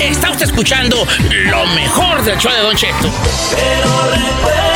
Está usted escuchando lo mejor del show de Don Cheto. Pero recuerda.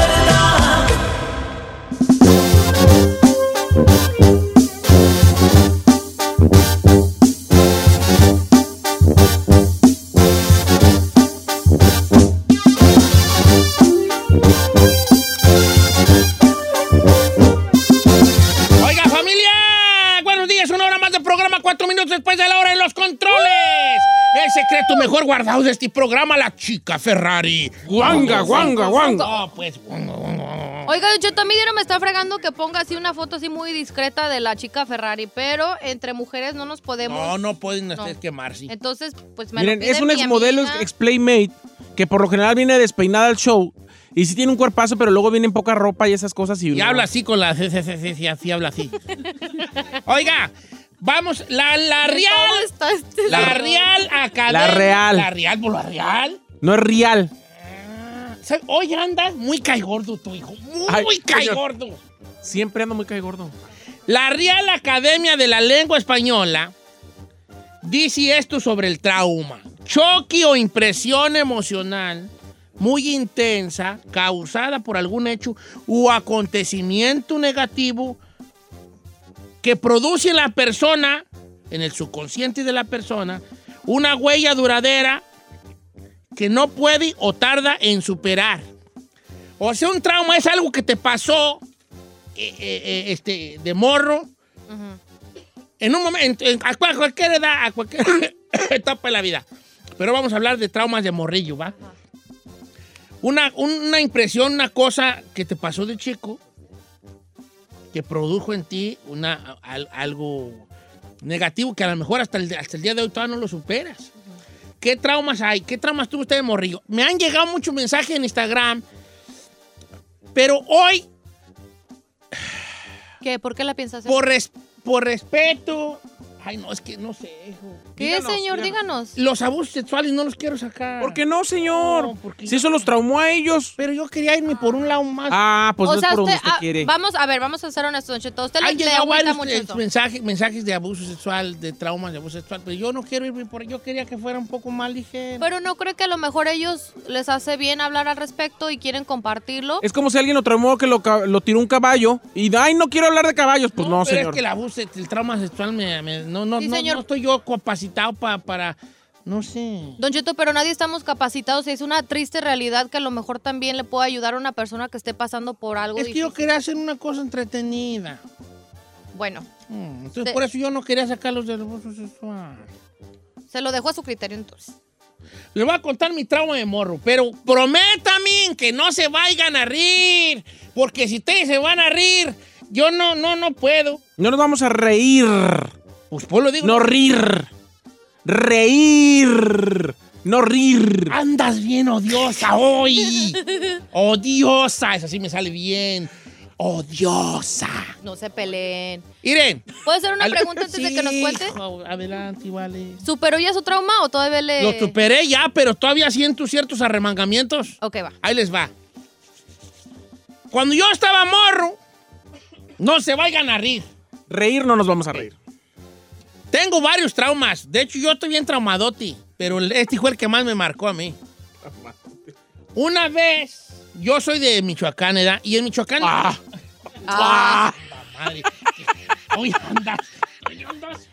Guardado de este programa, la chica Ferrari. Guanga, guanga, guanga. No, pues, guanga, guanga. Oiga, yo también no me está fregando que ponga así una foto así muy discreta de la chica Ferrari, pero entre mujeres no nos podemos. No, no pueden ustedes No. quemarse. Entonces, pues me Miren, lo es un mi exmodelo ex-playmate que por lo general viene despeinada al show y sí tiene un cuerpazo, pero luego viene en poca ropa y esas cosas. Y, Y habla así con la... Sí, sí, sí, sí, sí, así habla así. Oiga, vamos, la, la ¿Cómo Real... está este La señor? Real Academia... La Real. La Real, por la Real. No es real. ¿Sabe? Hoy andas muy caigordo tu hijo. Muy Ay, caigordo. Siempre ando muy cae gordo. La Real Academia de la Lengua Española dice esto sobre el trauma. Choque o impresión emocional muy intensa causada por algún hecho u acontecimiento negativo que produce en la persona, en el subconsciente de la persona, una huella duradera que no puede o tarda en superar. O sea, un trauma es algo que te pasó eh, eh, eh, este, de morro en un momento, en- a cual- cualquier edad, a cualquier etapa de la vida. Pero vamos a hablar de traumas de morrillo, ¿va? Una, una impresión, una cosa que te pasó de chico, que produjo en ti una, al- algo negativo que a lo mejor hasta el, hasta el día de hoy todavía no lo superas. ¿Qué traumas hay? ¿Qué traumas tuvo usted de morrillo? Me han llegado muchos mensajes en Instagram, pero hoy ¿Qué? ¿Por qué la piensas por, res- por respeto. Ay, no, es que no sé, hijo. ¿Qué, Díganos, señor? díganos. Díganos. Los abusos sexuales no los quiero sacar. ¿Por qué no, señor? No, porque si eso los traumó a ellos. Pero yo quería irme por un lado más. Ah, pues no es por donde usted ah, quiere. vamos a ver, vamos a ser honestos, Don Cheto. A Usted le, le varios mucho eso. mensajes, mensajes de abuso sexual, de traumas de abuso sexual, pero yo no quiero irme por ahí. Yo quería que fuera un poco más ligero. Pero no creo que a lo mejor ellos les hace bien hablar al respecto y quieren compartirlo. Es como si alguien lo traumó que lo, lo tiró un caballo y, ay, no quiero hablar de caballos. Pues no, pero señor. es que el abuso, el trauma sexual, me, me- no, no, Sí, no, señor. no estoy yo capacitado pa- para, no sé. Don Cheto, pero nadie estamos capacitados y es una triste realidad que a lo mejor también le puede ayudar a una persona que esté pasando por algo Es que yo quería hacer una cosa entretenida. Bueno, Mm, Entonces, por eso yo no quería sacarlos del abuso sexual. se lo dejo a su criterio entonces. Les voy a contar mi trauma de morro, pero prométame que no se vayan a rir, porque si ustedes se van a rir, yo no, no, no puedo. No nos vamos a reír. Pues pues lo digo. No rir. Reír. No rir. Andas bien odiosa hoy. odiosa, eso sí me sale bien. Odiosa. No se peleen. Miren. ¿Puede ser una al- pregunta antes de que nos cuente? Adelante, vale. ¿Superó ya su trauma o todavía le...? Lo superé ya, pero todavía siento ciertos arremangamientos. Ok, va. Ahí les va. Cuando yo estaba morro, no se vayan a rir. Reír no nos vamos a reír. Tengo varios traumas. De hecho, yo estoy bien traumadote. Pero este fue el que más me marcó a mí. Una vez, yo soy de Michoacán, ¿verdad? Y en Michoacán. Ah. Ah, Madre. Hoy andas.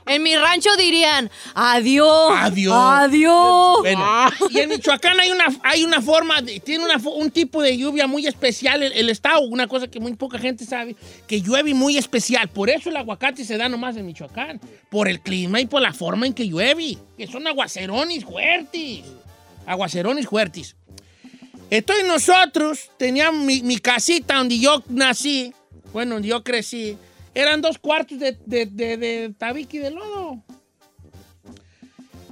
En mi rancho dirían, adiós. Adiós. Adiós. Bueno, Ah. y en Michoacán hay una, hay una forma, de- tiene una un tipo de lluvia muy especial el, el estado, una cosa que muy poca gente sabe, que llueve muy especial. Por eso el aguacate se da nomás en Michoacán, por el clima y por la forma en que llueve, que son aguacerones fuertes. Aguacerones fuertes. Entonces nosotros teníamos mi, mi casita donde yo nací, bueno, donde yo crecí, eran dos cuartos de, de, de, de tabique de lodo.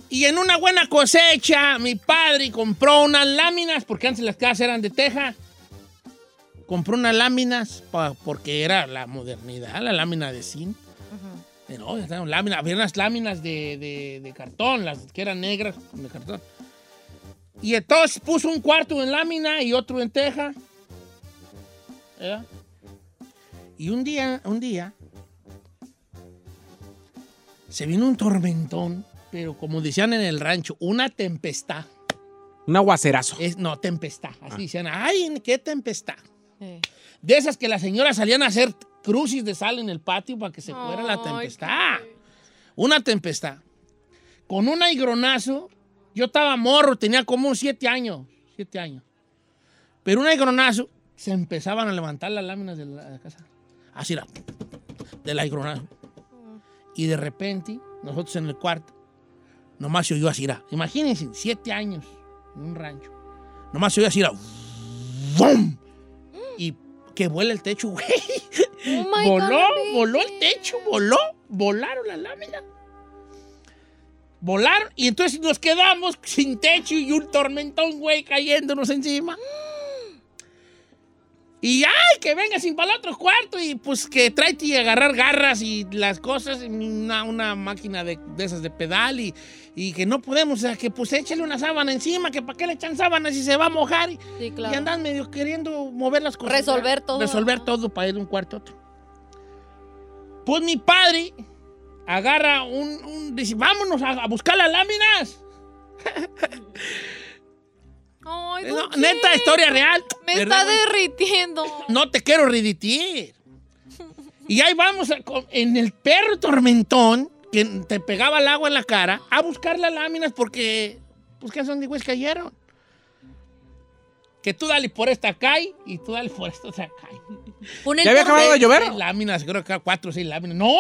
Y en una buena cosecha, mi padre compró unas láminas, porque antes las casas eran de teja. Compró unas láminas pa- porque era la modernidad, la lámina de zinc. No, láminas, había unas láminas de, de- de cartón, las que eran negras de cartón. Y entonces puso un cuarto en lámina y otro en teja. Y un día, un día, se vino un tormentón pero como decían en el rancho, una tempestad. Un aguacerazo. Es, no, tempestad. Así decían, ay, qué tempestad. Sí. De esas que las señoras salían a hacer crucis de sal en el patio para que se fuera la tempestad. Una tempestad. Con un aigronazo, yo estaba morro, tenía como unos siete años. Siete años. Pero un aigronazo, se empezaban a levantar las láminas de la casa. Así era. Del aigronazo. Y de repente, nosotros en el cuarto, nomás se oyó así era. Imagínense, siete años en un rancho. Nomás se oyó así era. ¡Bum! Y que vuela el techo, güey. Oh voló, God, voló el techo, voló, volaron las láminas. Volaron y entonces nos quedamos sin techo y un tormentón, güey, cayéndonos encima. Y ay, que venga sin para el otro cuarto y pues que tráete y agarrar garras y las cosas, y una, una máquina de, de esas de pedal y, y que no podemos, o sea, que pues échale una sábana encima, que para qué le echan sábanas si se va a mojar. Y, Sí, y claro. andan medio queriendo mover las cosas. Resolver todo. Resolver todo para ir de un cuarto a otro. Pues mi padre agarra un... un- dice, vámonos a, a buscar las láminas. Ay, No, neta, historia real. Me ¿verdad, está derritiendo. No te quiero reditir. Y ahí vamos a- en el perro tormentón que te pegaba el agua en la cara a buscar las láminas porque, pues, ¿qué son de güeyes cayeron? Que tú dale por esta cae y tú dale por esta otra cae. Pon el ¿Ya había acabado de llover? Seis láminas, creo que cuatro o seis láminas. No,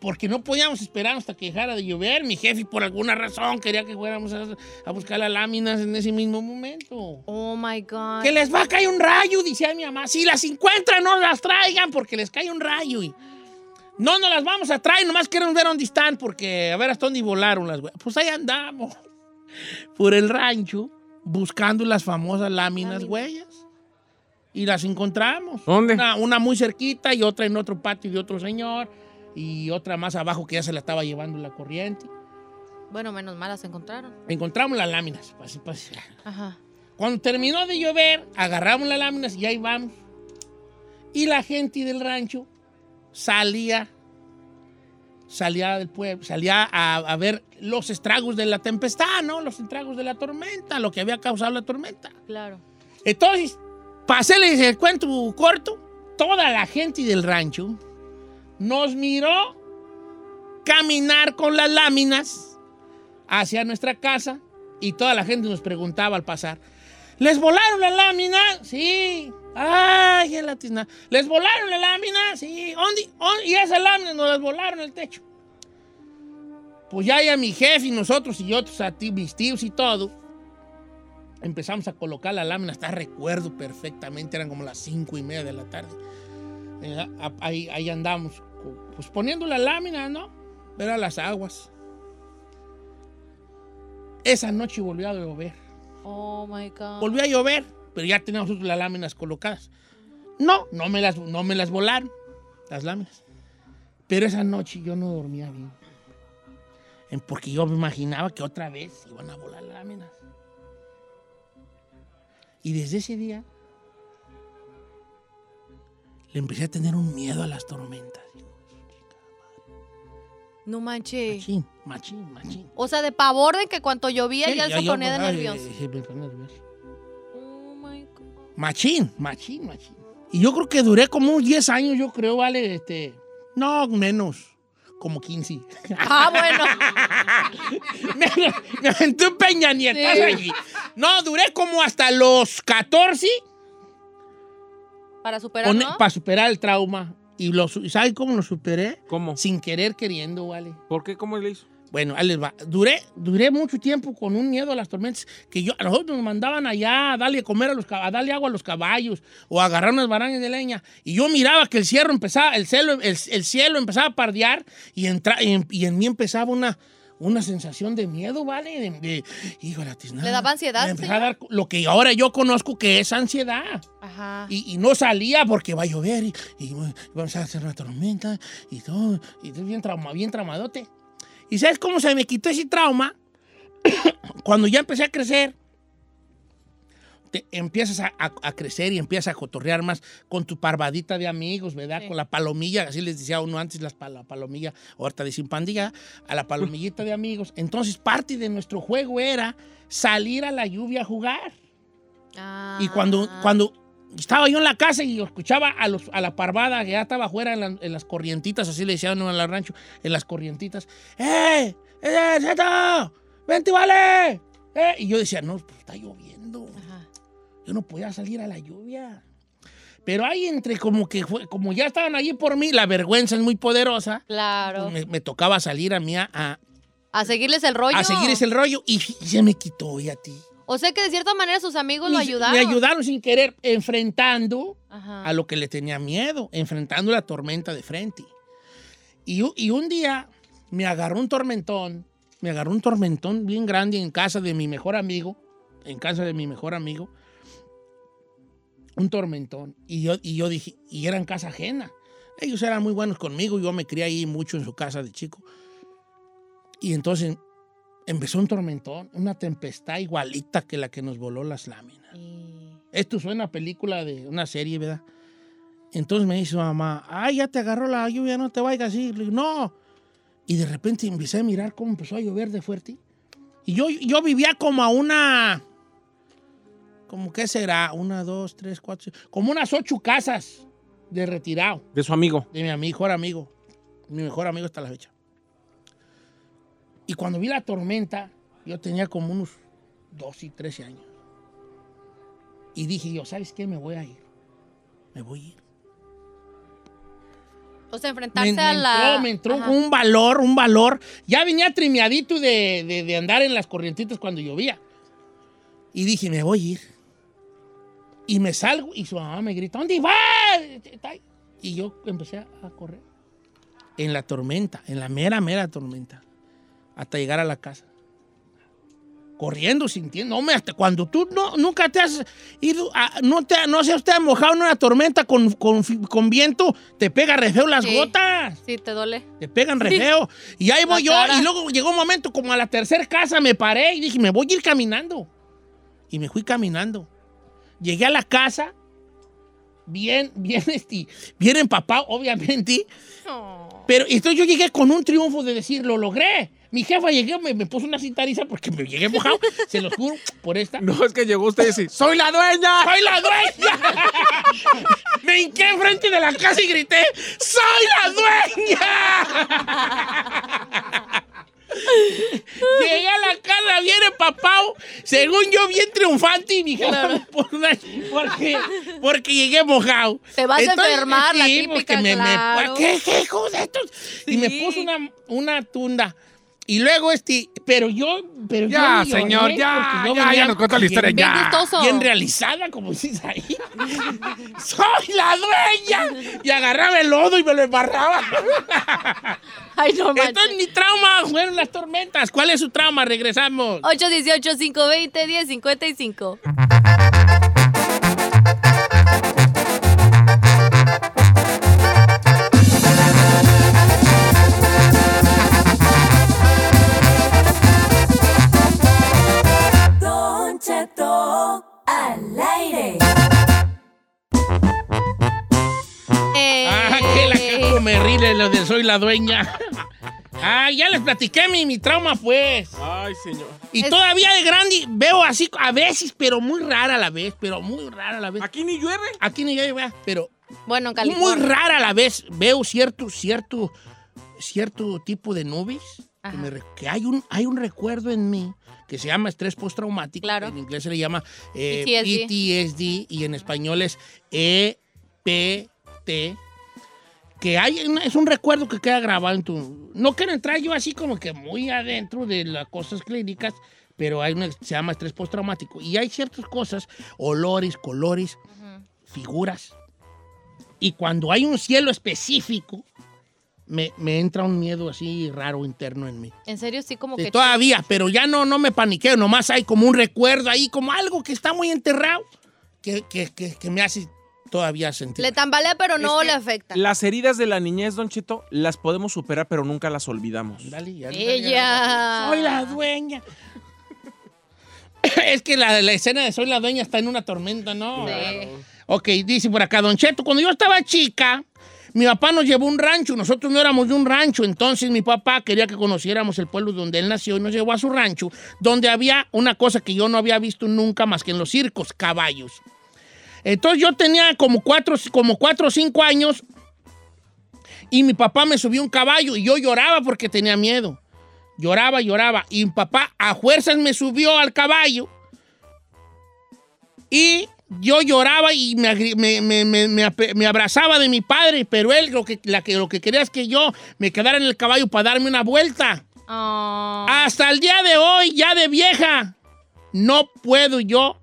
porque no podíamos esperar hasta que dejara de llover. Mi jefe, por alguna razón, quería que fuéramos a, a buscar las láminas en ese mismo momento. Oh my God. Que les va a caer un rayo, decía mi mamá. Si las encuentran, no las traigan porque les cae un rayo. Y no nos las vamos a traer, nomás queremos ver dónde están porque a ver hasta dónde volaron las güeyes. Pues ahí andamos, por el rancho, buscando las famosas láminas huellas. Y las encontramos. ¿Dónde? Una, una muy cerquita y otra en otro patio de otro señor. Y otra más abajo que ya se la estaba llevando la corriente. Bueno, menos mal las encontraron. Encontramos las láminas. Así, pues, Ajá. Cuando terminó de llover, agarramos las láminas y ahí vamos. Y la gente del rancho salía, salía del pueblo, salía a, a ver los estragos de la tempestad, ¿no? Los estragos de la tormenta, lo que había causado la tormenta. Claro. Entonces, para hacerles el cuento corto, toda la gente del rancho nos miró caminar con las láminas hacia nuestra casa y toda la gente nos preguntaba al pasar, ¿les volaron la lámina? Sí. Ay, qué latina. ¿Les volaron la lámina? Sí. ¿Dónde? ¿Dónde? Y esas láminas nos las volaron el techo. Pues ya, ya mi jefe y nosotros y otros, a ti, mis tíos y todo, empezamos a colocar la lámina, hasta recuerdo perfectamente, eran como las cinco y media de la tarde. Eh, ahí, ahí andamos, pues poniendo la lámina, ¿no? Ver a las aguas. Esa noche volvió a llover. Oh my God. Volvió a llover, pero ya teníamos las láminas colocadas. No, no me las, no me las volaron, las láminas. Pero esa noche yo no dormía bien. En- Porque yo me imaginaba que otra vez iban a volar las láminas. Y desde ese día le empecé a tener un miedo a las tormentas. No manches. Machín, machín, machín. O sea, de pavor de que cuando llovía Sí, ya se yo- ponía de nervioso. sí, me ponía nervioso. Oh my God. Machín, machín, machín. Y yo creo que duré como unos 10 años, yo creo, vale, este... No, menos, como 15. Ah, bueno. me, me aventé un Peña Nietazo Sí. allí. No, duré como hasta los 14 Para superar, ¿no? para superar el trauma. Y lo, su- ¿sabe cómo lo superé? ¿Cómo? Sin querer queriendo, vale. ¿Por qué? ¿Cómo le hizo? Bueno, ahí les va. Duré, duré mucho tiempo con un miedo a las tormentas que yo, a nosotros nos mandaban allá a darle a comer a los a darle agua a los caballos o a agarrar unas barañas de leña. Y yo miraba que el cielo empezaba, el cielo, el, el cielo empezaba a pardear y, entra, y, en, y en mí empezaba una, una sensación de miedo, ¿vale? De, de hijo de la tiznada. ¿Le daba ansiedad, Me empezaba a dar lo que ahora yo conozco que es ansiedad. Ajá. Y, y no salía porque va a llover y, y va va a hacer una tormenta y todo. Y estoy bien, trauma, bien traumadote. ¿Y sabes cómo se me quitó ese trauma? Cuando ya empecé a crecer. te empiezas a, a- a crecer y empiezas a cotorrear más con tu parvadita de amigos, ¿verdad? Sí. Con la palomilla, así les decía uno antes, las, la palomilla, ahorita dicen pandilla, a la palomillita de amigos. Entonces, parte de nuestro juego era salir a la lluvia a jugar. Ah. Y cuando, cuando estaba yo en la casa y escuchaba a, los, a la parvada que ya estaba afuera en, la- en las corrientitas, así le decían en el rancho, en las corrientitas, ¡Eh! ¡Eh, Zeto! ¡Vente, vale! ¡Eh! Y yo decía, no, pues está lloviendo. Ajá. Yo no podía salir a la lluvia. Pero ahí entre como que fue, como ya estaban allí por mí, la vergüenza es muy poderosa. Claro. me, me tocaba salir a mí a, a- A seguirles el rollo. a seguir ese rollo y, y se me quitó, y a ti. O sea que de cierta manera sus amigos lo ayudaron. Me ayudaron sin querer, enfrentando Ajá. a lo que le tenía miedo, enfrentando la tormenta de frente. Y, y un día me agarró un tormentón, me agarró un tormentón bien grande en casa de mi mejor amigo, en casa de mi mejor amigo, un tormentón. Y yo, y yo dije, y era en casa ajena. Ellos eran muy buenos conmigo, yo me crié ahí mucho en su casa de chico. Y entonces empezó un tormentón, una tempestad igualita que la que nos voló las láminas. Y- Esto suena a película de una serie, ¿verdad? Entonces me dice mamá, ay, ya te agarró la lluvia, no te vayas así. Le digo, no. Y de repente empecé a mirar cómo empezó a llover de fuerte. Y yo, yo vivía como a una, como qué será, una, dos, tres, cuatro, como unas ocho casas de retirado De su amigo. de mi mejor amigo, mi mejor amigo hasta la fecha. Y cuando vi la tormenta, yo tenía como unos 12 y 13 años. Y dije yo, ¿sabes qué? Me voy a ir. Me voy a ir. O sea, Me, enfrentarse me a la. entró, me entró Ajá. un valor, un valor. Ya venía trimeadito de, de- de andar en las corrientitas cuando llovía. Y dije, me voy a ir. Y me salgo y su mamá me grita, ¿dónde vas? Y yo empecé a correr. En la tormenta, en la mera, mera tormenta. Hasta llegar a la casa. Corriendo, sintiendo. Hombre, hasta cuando tú no, nunca te has ido, a- no, te, no se usted mojado en una tormenta con, con, con viento, te pega re feo las Sí. gotas. Sí, te duele. Te pegan re feo. Y ahí voy La yo. cara. Y luego llegó un momento como a la tercera casa, me paré y dije, me voy a ir caminando. Y me fui caminando. Llegué a la casa, bien, bien, este, bien empapado, obviamente. Pero entonces yo llegué con un triunfo de decir, lo logré. Mi jefa llegué, me, me puso una cintariza porque me llegué mojado, se los juro, por esta. No, es que llegó usted y dice, ¡Soy la dueña! ¡Soy la dueña! Me hinqué enfrente de la casa y grité, ¡Soy la dueña! Llegué a la casa bien empapado, según yo bien triunfante y mi jefa me puso una- porque, porque llegué mojado. Te vas a enfermar, la típica, porque me, me- claro. ¿qué, qué hijos de estos? Y me Sí. puso una, una tunda. Y luego este, pero yo, pero yo Ya, lloré, señor, ya, yo ya, ya nos contó la historia, bien- ya. bien realizada, como dices ahí. ¡Soy la dueña! Y agarraba el lodo y me lo embarraba. Ay, no Entonces manches. mi trauma fueron las tormentas. ¿Cuál es su trauma? Regresamos. 818-520-1055. Ríe lo de soy la dueña. Ah, ya les platiqué mi, mi trauma, pues. Ay, señor. Y Es- todavía de grande veo así a veces, pero muy rara a la vez, pero muy rara a la vez. Aquí ni llueve. Aquí ni vea, pero bueno, en muy California. rara a la vez veo cierto, cierto, cierto tipo de nubes. Que, me que hay, un, hay un recuerdo en mí que se llama estrés postraumático. Claro. En inglés se le llama eh, PTSD. PTSD y en español es EPT. Que hay, es un recuerdo que queda grabado en tu... No quiero entrar yo así como que muy adentro de las cosas clínicas, pero hay una se llama estrés postraumático. Y hay ciertas cosas, olores, colores, figuras. Y cuando hay un cielo específico, me, me entra un miedo así raro interno en mí. En serio, sí, como Sí, que. todavía, pero ya no, no me paniqueo, nomás hay como un recuerdo ahí, como algo que está muy enterrado, que, que- que- que me hace todavía sentir. Le tambalea, pero no le afecta. Las heridas de la niñez, Don Chito, las podemos superar, pero nunca las olvidamos. Dale, ya, Ella. Soy la dueña. es que la, la escena de Soy la dueña está en una tormenta, ¿no? Sí. Ok, dice por acá, Don Cheto, cuando yo estaba chica, mi papá nos llevó a un rancho, nosotros no éramos de un rancho, entonces mi papá quería que conociéramos el pueblo donde él nació y nos llevó a su rancho, donde había una cosa que yo no había visto nunca más que en los circos, caballos. Entonces yo tenía como cuatro, como cuatro o cinco años y mi papá me subió un caballo y yo lloraba porque tenía miedo. Lloraba, lloraba. Y mi papá a fuerzas me subió al caballo y yo lloraba y me, me- me- me- abrazaba de mi padre, pero él lo que, la que, lo que quería es que yo me quedara en el caballo para darme una vuelta. Ah, Hasta el día de hoy, ya de vieja, no puedo yo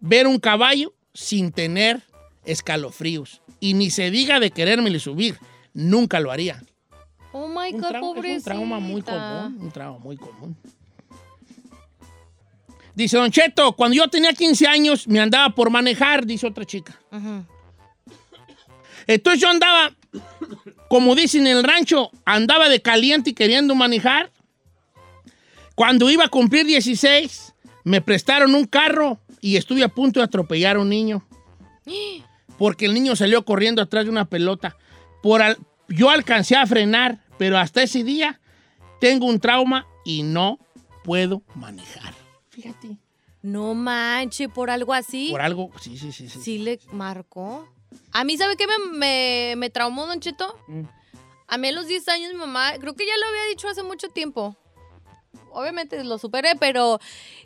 ver un caballo sin tener escalofríos. Y ni se diga de querérmele subir. Nunca lo haría. oh my Un God, trauma- es un pobrecita. trauma muy común. Un trauma muy común. Dice Don Cheto, cuando yo tenía 15 años me andaba por manejar, dice otra chica. Entonces yo andaba, como dicen en el rancho, andaba de caliente y queriendo manejar. Cuando iba a cumplir 16, me prestaron un carro y estuve a punto de atropellar a un niño. Porque el niño salió corriendo atrás de una pelota. Por al- yo alcancé a frenar, pero hasta ese día tengo un trauma y no puedo manejar. Fíjate. No manche, por algo así. Por algo, sí, sí, sí. sí. Sí le marcó. A mí, ¿sabe qué me, me, me traumó, Don Cheto? Mm. A mí a los 10 años mi mamá, creo que ya lo había dicho hace mucho tiempo. Obviamente lo superé, pero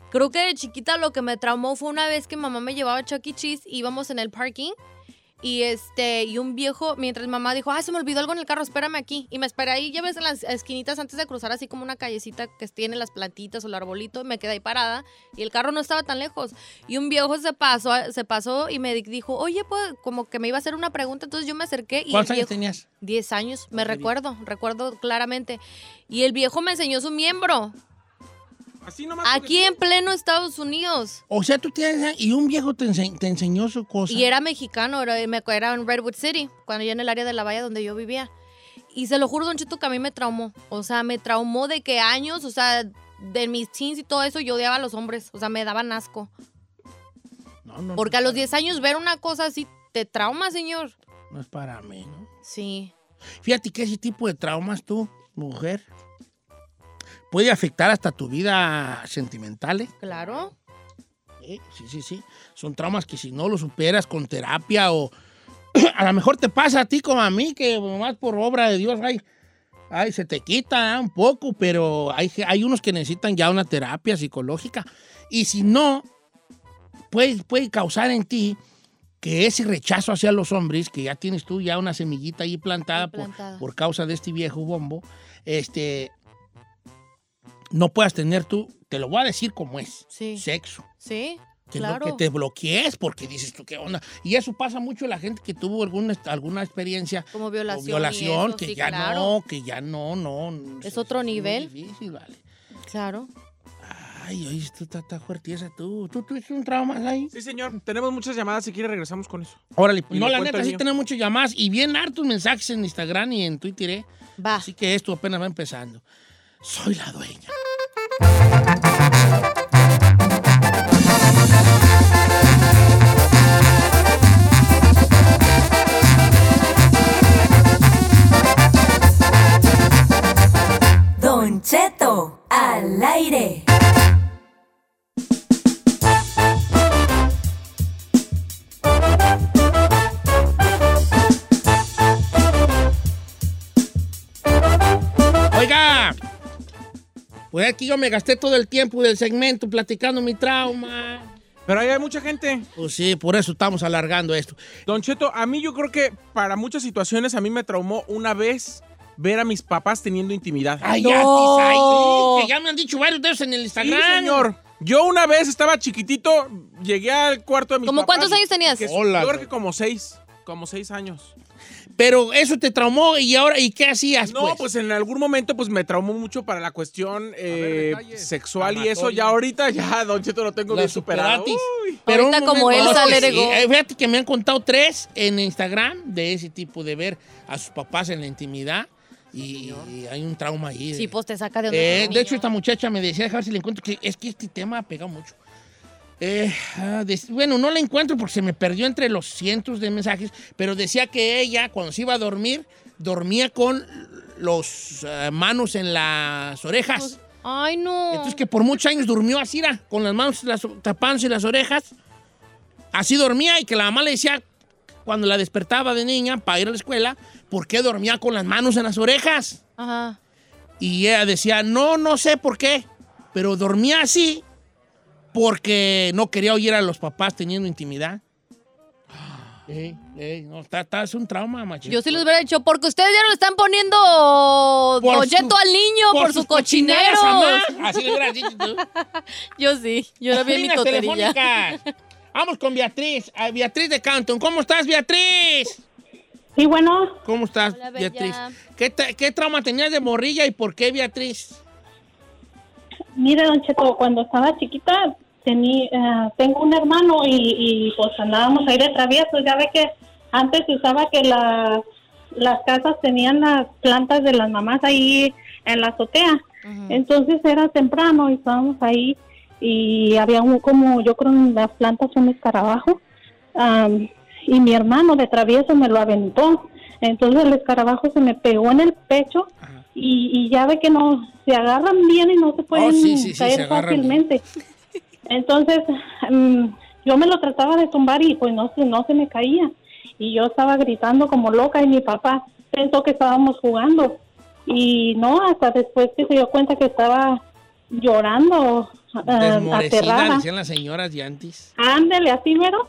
creo que de chiquita lo que me traumó fue una vez que mamá me llevaba a Chuck E. Cheese, íbamos en el parking y este y un viejo, mientras mamá dijo, ay, se me olvidó algo en el carro, espérame aquí. Y me esperé ahí, ya ves, en las esquinitas antes de cruzar así como una callecita que tiene las plantitas o el arbolito, me quedé ahí parada y el carro no estaba tan lejos. Y un viejo se pasó, se pasó y me di- dijo, oye, pues como que me iba a hacer una pregunta, entonces yo me acerqué y ¿Cuántos años tenías? 10 años, me recuerdo, recuerdo claramente. Y el viejo me enseñó su miembro, Así nomás. aquí en pleno Estados Unidos. O sea, tú tienes... Y un viejo te, ense- te enseñó su cosa. Y era mexicano, era, me acuerdo, era en Redwood City, cuando yo en el área de la valla donde yo vivía. Y se lo juro, Don Chito, que a mí me traumó. O sea, me traumó de que años, o sea, de mis teens y todo eso, yo odiaba a los hombres. O sea, me daban asco. No, no, Porque no a los es 10 años ver una cosa así te trauma, señor. No es para mí, ¿no? Sí. Fíjate que ese tipo de traumas tú, mujer, puede afectar hasta tu vida sentimental, ¿eh? Claro. Sí, sí, sí, sí. Son traumas que si no los superas con terapia o a lo mejor te pasa a ti como a mí, que más por obra de Dios, ay, ay se te quita ¿eh? un poco, pero hay, hay unos que necesitan ya una terapia psicológica. Y si no, puede, puede causar en ti que ese rechazo hacia los hombres, que ya tienes tú ya una semillita ahí plantada, por- Plantada. Por, causa de este viejo bombo, este, no puedas tener tú, te lo voy a decir como es, Sí. sexo. Sí. Que, no- claro. que te bloquees porque dices tú qué onda. Y eso pasa mucho en la gente que tuvo alguna, alguna experiencia Como violación. violación, eso, que sí, ya claro. no, que ya no, no. Es otro muy nivel. difícil, vale. Claro. Ay, oye, tú estás está fuertieza tú. ¿Tú tuviste un trauma ahí? Sí, señor. Tenemos muchas llamadas. Si quiere, regresamos con eso. Órale, pues Y no, la neta, sí tenemos muchas llamadas y bien hartos mensajes en Instagram y en Twitter, ¿eh? Va. Así que esto apenas va empezando. Soy la dueña. Don Cheto al aire. Pues aquí yo me gasté todo el tiempo del segmento platicando mi trauma. Pero ahí hay mucha gente. Pues sí, por eso estamos alargando esto. Don Cheto, a mí yo creo que para muchas situaciones a mí me traumó una vez ver a mis papás teniendo intimidad. Ay, No. ya, sí, que ya me han dicho varios de esos en el Sí, Instagram. señor. Yo una vez estaba chiquitito, llegué al cuarto de mis ¿Cómo papás. cuántos años tenías? Que- Hola, yo creo que como seis, como seis años. Pero eso te traumó y ahora, ¿y qué hacías? No, pues en algún momento pues me traumó mucho para la cuestión eh, sexual y eso. Ya ahorita ya, Don Cheto, lo tengo La bien superado. Pero Ahorita como momento, Elsa no, le que sí. regó. Eh, Fíjate que me han contado tres en Instagram de ese tipo de ver a sus papás en la intimidad. y, y hay un trauma ahí. Sí, pues te saca de donde Eh, de hecho, esta muchacha me decía, dejar si le encuentro, que es que este tema ha pegado mucho. Eh, ah, bueno, no la encuentro porque se me perdió entre los cientos de mensajes, pero decía que ella, cuando se iba a dormir, dormía con los eh, manos en las orejas. Ay, no. Entonces que por muchos años durmió así, con las manos las, tapándose las orejas. Así dormía y que la mamá le decía, cuando la despertaba de niña para ir a la escuela, ¿por qué dormía con las manos en las orejas? Ajá. Y ella decía, no, no sé por qué, pero dormía así porque no quería oír a los papás teniendo intimidad. Ey, ey, no, está, está- es un trauma, machito. Yo sí les hubiera dicho, porque ustedes ya no le están poniendo Por su- al niño por, sus su cochinero. cochinadas, mamá. Así le hubieras dicho tú. Yo sí, yo la vi en mi telefónicas. Vamos con Beatriz. Beatriz de Canton. ¿Cómo estás, Beatriz? Sí, bueno, ¿Cómo estás, Hola. Beatriz? ¿Qué, ¿Qué trauma tenías de morrilla y por qué, Beatriz? mire, Don Cheto, cuando estaba chiquita tení, eh, tengo un hermano y, y, pues andábamos ahí de traviesos. Ya ve que antes se usaba que las las casas tenían las plantas de las mamás ahí en la azotea. Entonces era temprano y estábamos ahí y había un como, yo creo en las plantas un escarabajo. y mi hermano de travieso me lo aventó. Entonces el escarabajo se me pegó en el pecho y, y ya ve que no se agarran bien y no se pueden Oh, sí, sí, sí, caer se fácilmente. Entonces mm, yo me lo trataba de tumbar y pues no se, no se me caía. Y yo estaba gritando como loca y mi papá pensó que estábamos jugando. Y no, hasta después que se dio cuenta que estaba llorando, aterrada. decían las señoras de antes. Ándele, así mero.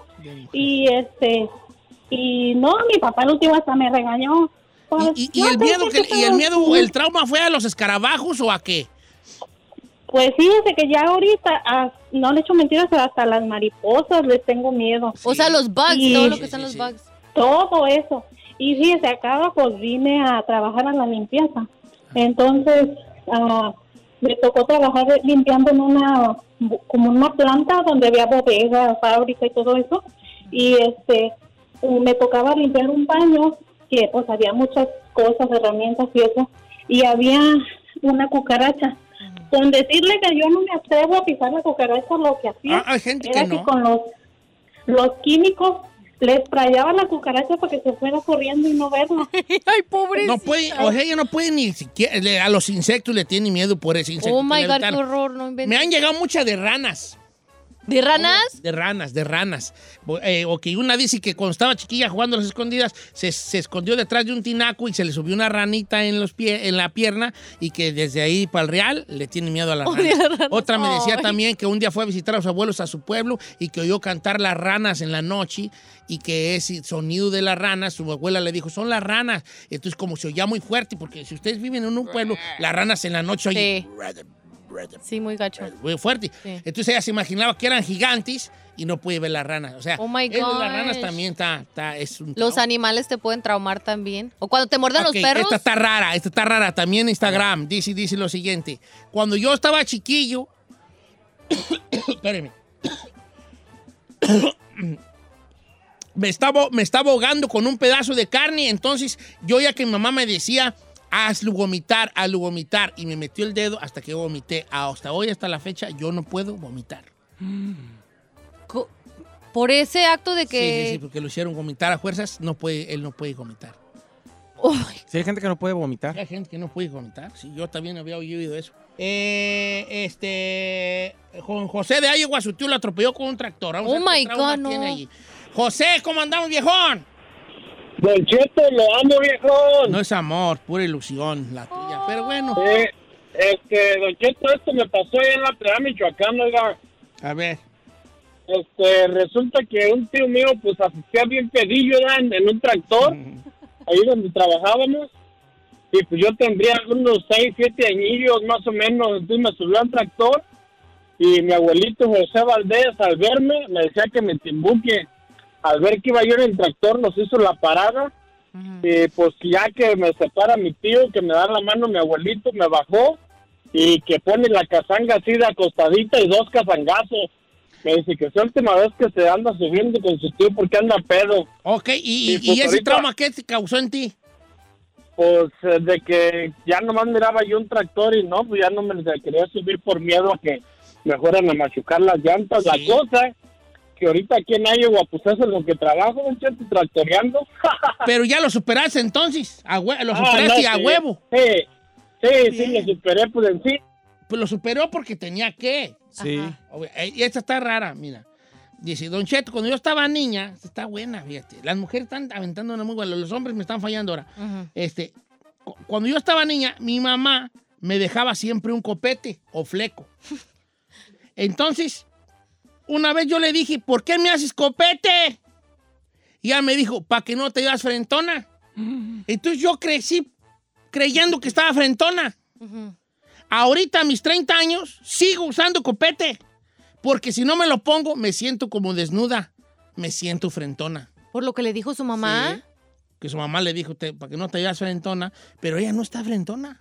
Y este, y no, mi papá el último hasta me regañó. Pues, ¿Y, y el miedo, que, y el miedo, el trauma fue a los escarabajos o a qué? Pues fíjese que ya ahorita, ah, no le echo mentiras, hasta las mariposas les tengo miedo. O sea, los bugs, todo lo que Sí, están sí, los sí. bugs. Todo eso. Y fíjese, acá pues vine a trabajar a la limpieza. Entonces, ah, me tocó trabajar limpiando en una, como una planta donde había bodega, fábrica y todo eso. Y este, me tocaba limpiar un baño que pues había muchas cosas, herramientas y eso. Y había una cucaracha. Con decirle que yo no me atrevo a pisar la cucaracha, lo que hacía Ah, hay gente era que no. con los, los químicos le sprayaba la cucaracha para que se fuera corriendo y no verla. Ay, pobre. No puede, o sea, ella no puede ni siquiera, le- a los insectos le tiene miedo por ese insecto. Oh my god, qué horror, no. Me han llegado muchas de ranas. ¿De ranas? De ranas, de ranas. Eh, o que una dice que cuando estaba chiquilla jugando a las escondidas, se, se escondió detrás de un tinaco y se le subió una ranita en, los pie, en la pierna y que desde ahí para el real le tiene miedo a la rana. las ranas. Otra me decía Ay. también que un día fue a visitar a los abuelos a su pueblo y que oyó cantar las ranas en la noche y que ese sonido de las ranas, su abuela le dijo, son las ranas. Entonces como se oía muy fuerte, porque si ustedes viven en un pueblo, las ranas en la noche oyen Sí. Sí, muy gacho. muy fuerte. Sí. Entonces ella se imaginaba que eran gigantes y no puede ver las ranas. O sea, Oh my las ranas también está, está- es un Los animales te pueden traumar también. O cuando te muerden los perros. Esta está rara, esta está rara. También Instagram dice, dice lo siguiente. Cuando yo estaba chiquillo, espérenme. me estaba, me estaba ahogando con un pedazo de carne, entonces yo ya que mi mamá me decía, hazlo vomitar, hazlo vomitar, y me metió el dedo hasta que vomité. Hasta hoy, hasta la fecha, yo no puedo vomitar. Por ese acto de Sí, sí, sí, que. porque lo hicieron vomitar a fuerzas, no puede, él no puede vomitar. Uy, Si hay gente que no puede vomitar. Hay gente que no puede vomitar. Sí, yo también había oído eso. Eh, este. Juan José de Iowa, su tío lo atropelló con un tractor. Vamos a Oh ver qué my God, no. tiene allí. José, ¿cómo andamos, viejón? Don Cheto, lo amo, viejón. No es amor, pura ilusión la tuya. Pero bueno, Eh, este, Don Cheto, esto me pasó ahí en la Piedad Michoacán, oiga. a ver. Este, resulta que un tío mío, pues, asistía bien pedillo, en, en un tractor, ahí donde trabajábamos. Y pues yo tendría unos 6, 7 añillos más o menos. Entonces me subió al tractor y mi abuelito José Valdés, al verme, me decía que me timbuque. Al ver que iba yo en el tractor, nos hizo la parada. Y pues ya que me separa mi tío, que me da la mano mi abuelito, me bajó y que pone la casanga así de acostadita y dos casangazos. Me dice que es la última vez que se anda subiendo con su tío porque anda pedo. Ok, ¿y, y- Sí, pues, y ese ahorita- trauma qué te causó en ti? pues eh, de que ya nomás miraba yo un tractor y no, pues ya no me quería subir por miedo a que me fueran a machucar las llantas. Sí. La cosa que ahorita aquí en Iowa, pues eso es lo que trabajo, don Cheto, tractoreando. Pero ya lo superaste entonces. A hue- lo Ah, superaste no, a sí. huevo. Sí, sí, sí, lo superé, pues en sí. Pues lo superó porque tenía que. Sí. Eh, Y esta está rara, mira. Dice, Don Cheto, cuando yo estaba niña, está buena, fíjate. Las mujeres están aventando una muy buena, los hombres me están fallando ahora. Este, cu- cuando yo estaba niña, mi mamá me dejaba siempre un copete o fleco. Entonces, una vez yo le dije, ¿por qué me haces copete? Y ella me dijo, para que no te veas frentona. Entonces yo crecí creyendo que estaba frentona. Ahorita a mis 30 años sigo usando copete. Porque si no me lo pongo, me siento como desnuda. Me siento frentona. Por lo que le dijo su mamá. Sí. Que su mamá le dijo, "Te- para que no te veas frentona. Pero ella no está frentona.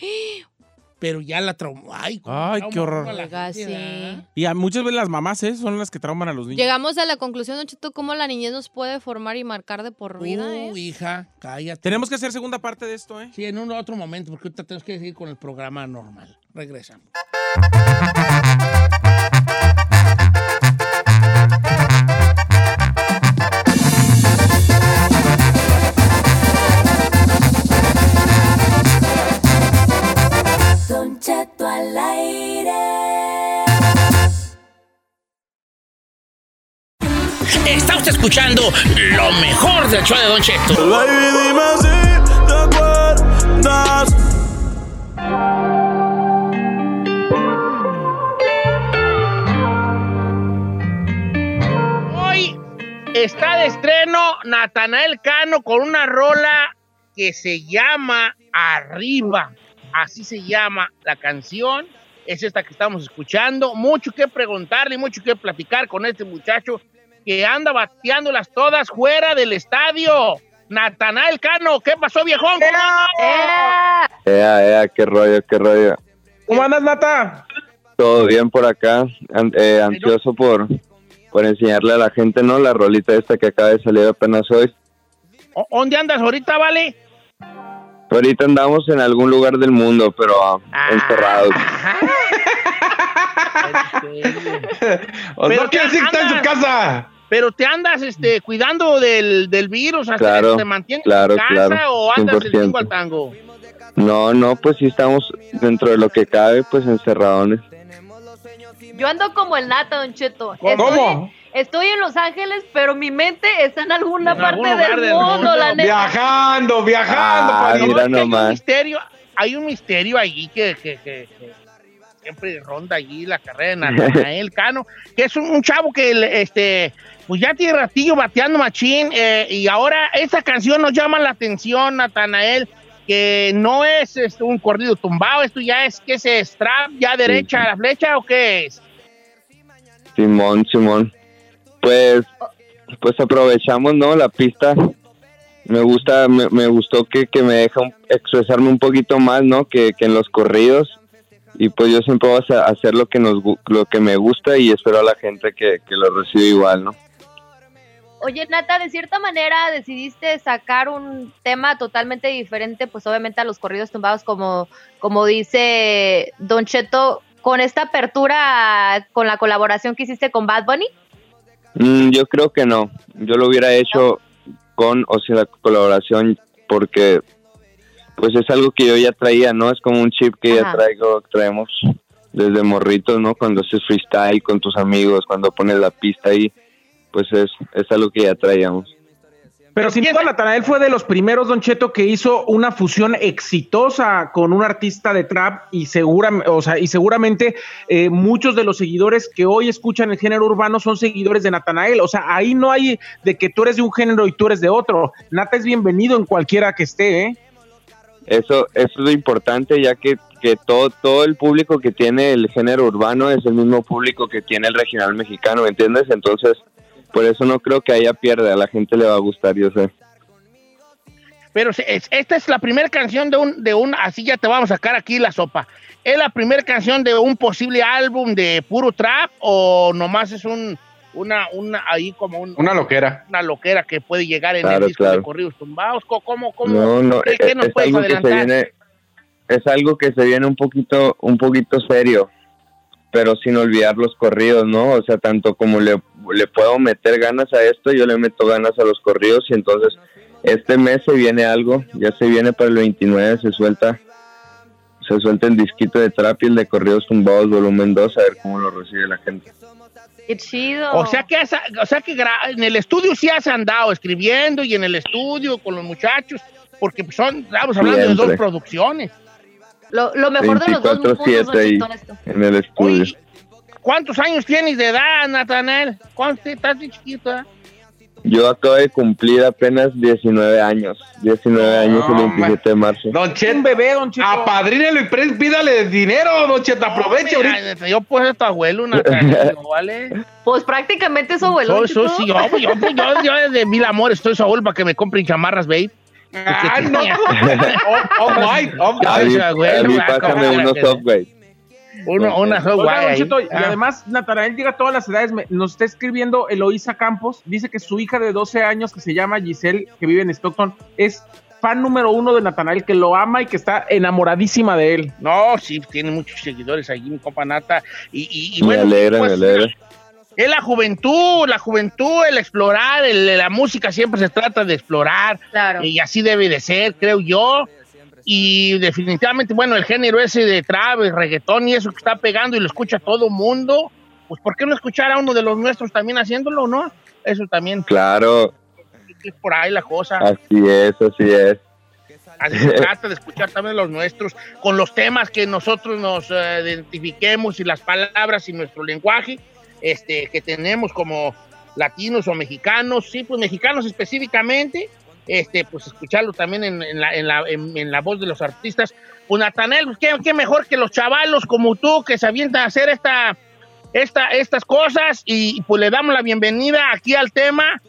Pero ya la traumó. Ay, Ay, qué horror. uno a la Oiga, gente, sí. ¿verdad? Y a muchas veces las mamás ¿eh? son las que trauman a los niños. Llegamos a la conclusión, Don Cheto, cómo la niñez nos puede formar y marcar de por vida, ¿eh? Uh, hija, cállate. Tenemos que hacer segunda parte de esto, ¿eh? Sí, en un otro momento, porque ahorita tenemos que seguir con el programa normal. Regresamos. Al aire. Está usted escuchando lo mejor del show de Don Cheto. Baby, dime si te acuerdas. Hoy está de estreno Natanael Cano con una rola que se llama Arriba. Así se llama la canción. Es esta que estamos escuchando. Mucho que preguntarle, mucho que platicar con este muchacho que anda bateándolas todas fuera del estadio. Natanael Cano, ¿qué pasó, viejón? Ea, ea, qué rollo, qué rollo. ¿Cómo andas, Nata? Todo bien por acá, eh, ansioso por, por enseñarle a la gente, ¿no? La rolita esta que acaba de salir apenas hoy. ¿O- ¿Dónde andas ahorita, vale? Ahorita andamos en algún lugar del mundo, pero ah, encerrados. Pero no quiere decir que está en su casa. Pero te andas este, cuidando del, del virus, hasta Claro, que te mantienes claro, en casa claro, o andas del 100%. tingo al tango. No, no, pues sí estamos dentro de lo que cabe, pues encerradones. Yo ando como el nata, Don Cheto. ¿Cómo? Estoy, estoy en Los Ángeles, pero mi mente está en alguna En parte del del mundo, mundo. la neta. Viajando, viajando. Ah, padrino. mira que hay un nomás. misterio, hay un misterio allí que, que- que- que siempre ronda allí la carrera de Natanael Cano, que es un, un chavo que este pues ya tiene ratillo bateando machín eh, y ahora esta canción nos llama la atención, Natanael, que no es, este, un corrido tumbado, esto ya es que se strap ya derecha a la flecha o qué es? Simón, Simón. Pues, pues aprovechamos, ¿no? La pista. Me gusta, me, me gustó que, que me deja un- expresarme un poquito más, ¿no? Que, que en los corridos. Y pues yo siempre voy a hacer- lo que nos lo que me gusta y espero a la gente que, que lo reciba igual, ¿no? Oye, Nata, de cierta manera decidiste sacar un tema totalmente diferente, pues obviamente a los corridos tumbados, como, como dice Don Cheto, con esta apertura, con la colaboración que hiciste con Bad Bunny. Mm, yo creo que no. Yo lo hubiera hecho con o sin la colaboración porque pues es algo que yo ya traía, ¿no? Es como un chip que ya traigo, traemos desde morritos, ¿no? Cuando haces freestyle con tus amigos, cuando pones la pista ahí, pues es, es algo que ya traíamos. Pero sin duda, Natanael fue de los primeros, Don Cheto, que hizo una fusión exitosa con un artista de trap y, segura, o sea, y seguramente eh, muchos de los seguidores que hoy escuchan el género urbano son seguidores de Natanael. O sea, ahí no hay de que tú eres de un género y tú eres de otro. Nata es bienvenido en cualquiera que esté, ¿eh? Eso, eso es lo importante, ya que, que todo, todo el público que tiene el género urbano es el mismo público que tiene el regional mexicano, ¿me entiendes? Entonces, por eso no creo que haya pierde, a la gente le va a gustar, yo sé. Pero es- esta es la primera canción de un, de un, así ya te vamos a sacar aquí la sopa. ¿Es la primera canción de un posible álbum de puro trap o nomás es un, una, una, ahí como un- Una loquera. una loquera que puede llegar en Claro, el disco de corridos tumbados. ¿Cómo, cómo, cómo? No, no, ¿Qué, es, qué nos es puedes algo que se viene, es algo que se viene un poquito, un poquito serio, pero sin olvidar los corridos, ¿no? O sea, tanto como le, le puedo meter ganas a esto, yo le meto ganas a los corridos y entonces este mes se viene algo, ya se viene para el 29, se suelta, se suelta el disquito de trap y el de corridos tumbados volumen 2, a ver cómo lo recibe la gente. Qué chido. O sea que, has- o sea que gra- en el estudio sí has andado escribiendo y en el estudio con los muchachos, porque son, estamos hablando de dos producciones. lo, lo mejor de los dos mundos, 24/7 Don ahí Cheto, en esto. en el estudio. Oye, ¿cuántos años tienes de edad, Natanel? ¿Cuántos estás bien chiquito? eh? Yo acabo de cumplir apenas 19 años, 19 años el No, 27 de marzo. Don Cheto. Un bebé, Don Cheto. Apadrínelo y pídale dinero, Don Cheto. Aproveche Hombre, ahorita. ay, Yo pues a tu abuelo, Natanel, ¿vale? Pues prácticamente es su abuelo. Soy, soy, sí, yo, yo, pues, yo, yo desde mil amores estoy su abuelo para que me compren chamarras, babe. Ah, no. Oh, oh, my, oh, A my. mí, Ay, abuelo, a mí pásame unos software. Uno, una Oiga, y Ah. además Natanael llega a todas las edades. Me- nos está escribiendo Eloísa Campos. Dice que su hija de 12 años, que se llama Giselle, que vive en Stockton, es fan número uno de Natanael, que lo ama y que está enamoradísima de él. No, sí, tiene muchos seguidores ahí, mi compa Nata. Y, y, y Me bueno, alegra, pues, me alegra. es la juventud, la juventud, el explorar, el- la música siempre se trata de explorar. Claro. Y así debe de ser, creo yo. Y definitivamente, bueno, el género ese de trap, el reggaetón y eso que está pegando y lo escucha todo mundo, pues ¿por qué no escuchar a uno de los nuestros también haciéndolo, no? Eso también, Claro, es por ahí la cosa. así es, así es. Así se trata de escuchar también los nuestros, con los temas que nosotros nos eh, identifiquemos y las palabras y nuestro lenguaje este, que tenemos como latinos o mexicanos, sí, pues mexicanos específicamente, este, pues escucharlo también en, en la, en, la, en- la voz de los artistas. Pues Natanel, pues, ¿qué, qué mejor que los chavalos como tú que se avientan a hacer esta, esta, estas cosas y pues le damos la bienvenida aquí al tema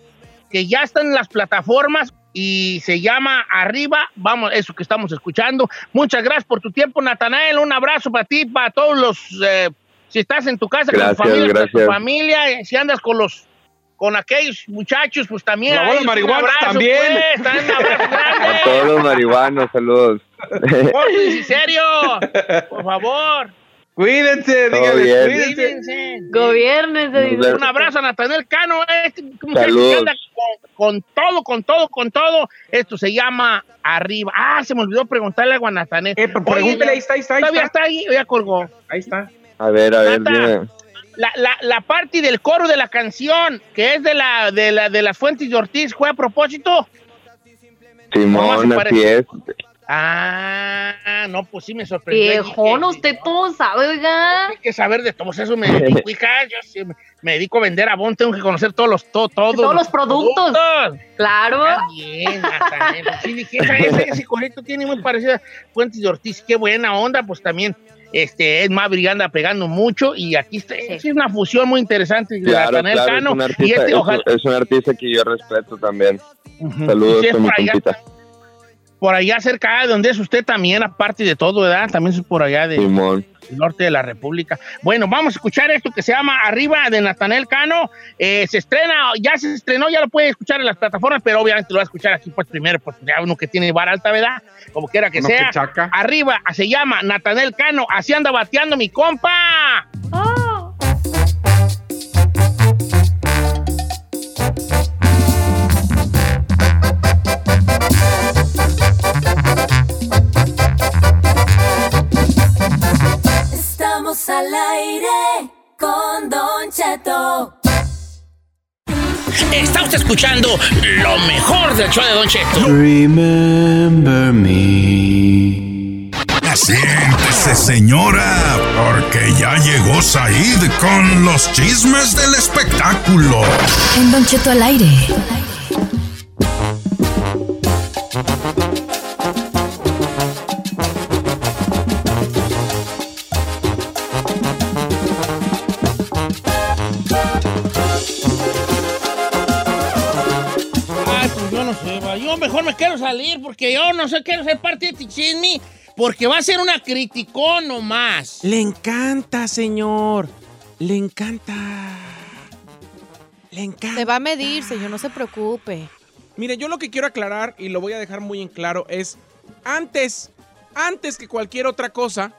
que ya está en las plataformas y se llama Arriba, vamos, eso que estamos escuchando. Muchas gracias por tu tiempo, Natanael. Un abrazo para ti, para todos los, eh, si estás en tu casa Gracias, con tu familia, con tu familia, eh, si andas con los, con aquellos muchachos, pues también. Los a abuelos ellos un marihuanos abrazo, también. pues, también un abrazo A grande. todos los marihuanos, saludos. Pórtense en serio, por favor. Cuídense, díganle, cuídense. Cuídense. Gobiernes de Nos vemos. Un abrazo a Natanel Cano, este que anda con, con todo, con todo, con todo. Esto se llama Arriba. Ah, se me olvidó preguntarle algo a Natanel. Eh, pregúntele, ahí está, ahí está, ahí Todavía está. está ahí, ya colgó. Ahí está. A ver, a ver, Nata. dime. La, la, la parte del coro de la canción, que es de la de la de las fuentes de Ortiz, ¿fue a propósito? Simón, así es. Ah, no, pues sí me sorprendió. Viejón, usted todo sabe, oiga. Hay que saber de todos eso, me dedico, hija, yo sí me, me dedico a vender abón, tengo que conocer todos los, to- todos, Todos los productos. productos. Claro. Ah, bien, Natanel. Sí, dije, ese, ese corito tiene muy parecida a Fuentes de Ortiz. Qué buena onda, pues también este, es Maverick anda pegando mucho y aquí está, es una fusión muy interesante de Claro, claro, es un, y artista, este, es, ojalá, es un artista que yo respeto también. Saludos a mi compita. Por allá cerca de donde es usted también, aparte de todo, ¿verdad? También es por allá de, del norte de la República. Bueno, vamos a escuchar esto que se llama Arriba de Natanel Cano. Eh, se estrena, ya se estrenó, ya lo puede escuchar en las plataformas, pero obviamente lo va a escuchar aquí pues primero, pues ya uno que tiene bar alta, ¿verdad? Como quiera que Uno sea. que chaca. Arriba, se llama Natanel Cano, así anda bateando mi compa. Estamos al aire con Don Cheto. Está usted escuchando lo mejor del show de Don Cheto. Remember me. Siéntese, señora, porque ya llegó Said con los chismes del espectáculo. En Don Cheto al aire. Salir porque yo no sé, quiero ser parte de este chisme porque va a ser una criticón nomás. Le encanta, señor. Le encanta. Le encanta. Se va a medir, señor, no se preocupe. Mire, yo lo que quiero aclarar y lo voy a dejar muy en claro es, antes, antes que cualquier otra cosa,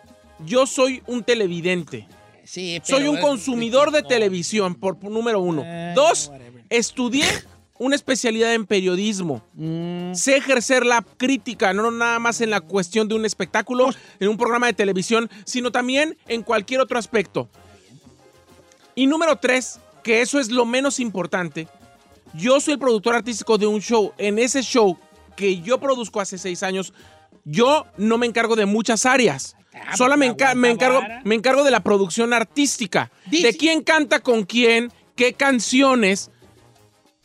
yo soy un televidente. Sí, Soy pero un es- consumidor de televisión, por por número uno. Eh, Dos, whatever. estudié una especialidad en periodismo. Mm, Sé ejercer la crítica, no nada más en la cuestión de un espectáculo, en un programa de televisión, sino también en cualquier otro aspecto. Y número tres, que eso es lo menos importante, yo soy el productor artístico de un show. En ese show que yo produzco hace seis años, yo no me encargo de muchas áreas. Ah, Solo me, pues, enca- me encargo, me encargo de la producción artística, Dice- de quién canta con quién, qué canciones,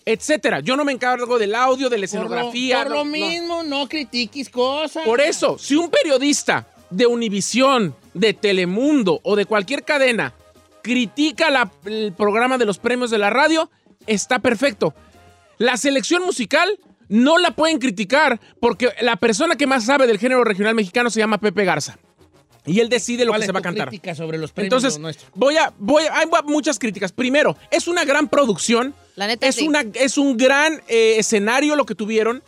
etcétera. Yo no me encargo del audio, de la por lo, escenografía. por no, lo mismo, no critiques cosas. Por eso, si un periodista de Univisión, de Telemundo o de cualquier cadena critica la- el programa de los premios de la radio, está perfecto. La selección musical no la pueden criticar porque la persona que más sabe del género regional mexicano se llama Pepe Garza. Y él decide lo ¿Cuál que se va a cantar. sobre los premios Entonces, voy a, voy a- hay muchas críticas. Primero, es una gran producción. La neta, Es, sí. una, es un gran eh, escenario lo que tuvieron.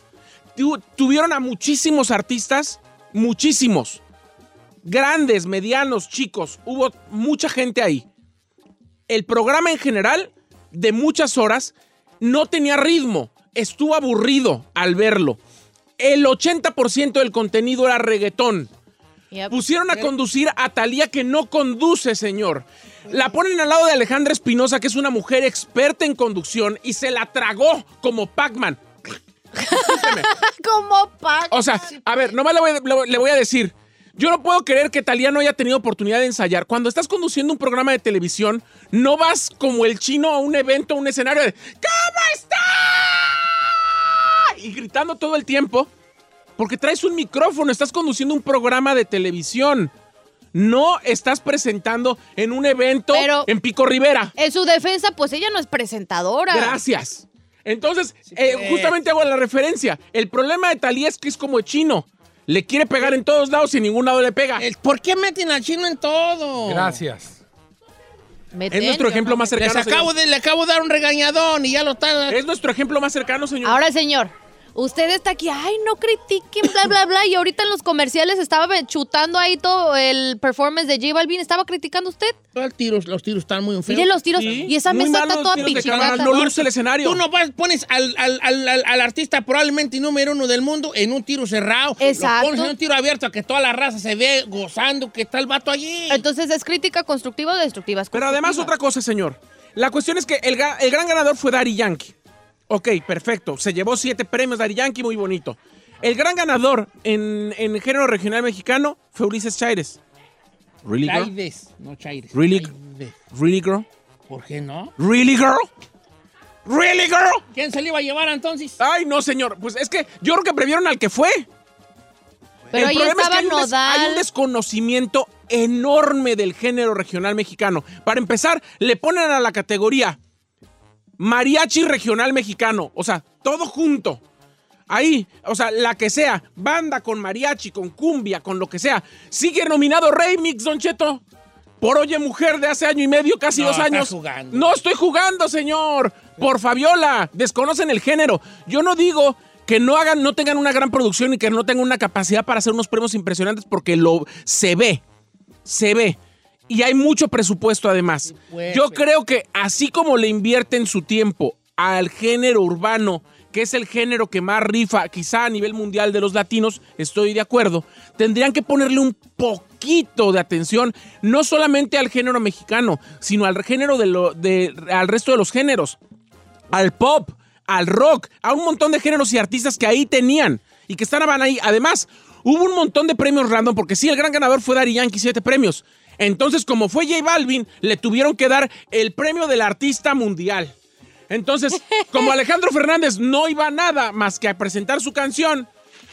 Tu- tuvieron a muchísimos artistas, muchísimos. Grandes, medianos, chicos. Hubo mucha gente ahí. El programa en general, de muchas horas, no tenía ritmo. Estuvo aburrido al verlo. El 80% del contenido era reggaetón. Yep. Pusieron a conducir a Talía que no conduce, señor. La ponen al lado de Alejandra Espinosa, que es una mujer experta en conducción, y se la tragó como Pac-Man. Como Pac. O sea, a ver, nomás le voy, le- le voy a decir. Yo no puedo creer que Talía no haya tenido oportunidad de ensayar. Cuando estás conduciendo un programa de televisión, no vas como el chino a un evento, a un escenario de ¿Cómo está? Y gritando todo el tiempo. Porque traes un micrófono, estás conduciendo un programa de televisión. No estás presentando en un evento Pero- en Pico Rivera. En su defensa, pues ella no es presentadora. Gracias. Entonces, eh, justamente hago la referencia. El problema de Talía es que es como el chino. Le quiere pegar en todos lados y en ningún lado le pega. ¿Por qué meten al chino en todo? Gracias. Meten, Es nuestro ejemplo no más me- Les cercano. acabo de, le acabo de dar un regañadón y ya lo está. Es nuestro ejemplo más cercano, señor. Ahora, señor, usted está aquí, ay, no critiquen, bla, bla, bla, y ahorita en los comerciales estaba chutando ahí todo el performance de J Balvin, ¿estaba criticando usted? Los tiros, los tiros están muy feos. Mire los tiros, Sí, y esa muy mesa está toda no luce el escenario. Tú no vas- pones al, al- al- al- al artista probablemente número uno del mundo en un tiro cerrado. Exacto. Lo pones en un tiro abierto a que toda la raza se ve gozando que está el vato allí. Entonces, ¿es crítica constructiva o destructiva? Es Pero además otra cosa, señor. La cuestión es que el, gran ganador fue Daddy Yankee. Ok, perfecto. Se llevó siete premios Daddy Yankee, muy bonito. El gran ganador en, en género regional mexicano fue Ulises Chaires. Really, girl? Chaides, no Chaires. Really? Chaides. Really, girl? ¿Por qué no? Really, girl? Really, girl? ¿Quién se le iba a llevar entonces? Ay, no, señor. Pues es que yo creo que previeron al que fue. Pero ahí problema estaba hay un, des- Nodal. hay un desconocimiento enorme del género regional mexicano. Para empezar, le ponen a la categoría mariachi regional mexicano. O sea, todo junto. Ahí, o sea, la que sea, banda con mariachi, con cumbia, con lo que sea. Sigue nominado Remix, Don Cheto. Por Oye Mujer de hace año y medio, casi No, dos años. jugando. No estoy jugando, señor. Por Fabiola. Desconocen el género. Yo no digo que no hagan, no tengan una gran producción y que no tengan una capacidad para hacer unos premios impresionantes porque lo se ve. Se ve. Y hay mucho presupuesto además. Yo creo que así como le invierten su tiempo al género urbano, que es el género que más rifa quizá a nivel mundial de los latinos, estoy de acuerdo, tendrían que ponerle un poquito de atención, no solamente al género mexicano, sino al género de lo, de, al resto de los géneros, al pop, al rock, a un montón de géneros y artistas que ahí tenían y que estaban ahí. Además, hubo un montón de premios random, porque sí, el gran ganador fue Daddy Yankee, siete premios. Entonces, como fue J Balvin, le tuvieron que dar el premio del artista mundial. Entonces, como Alejandro Fernández no iba a nada más que a presentar su canción,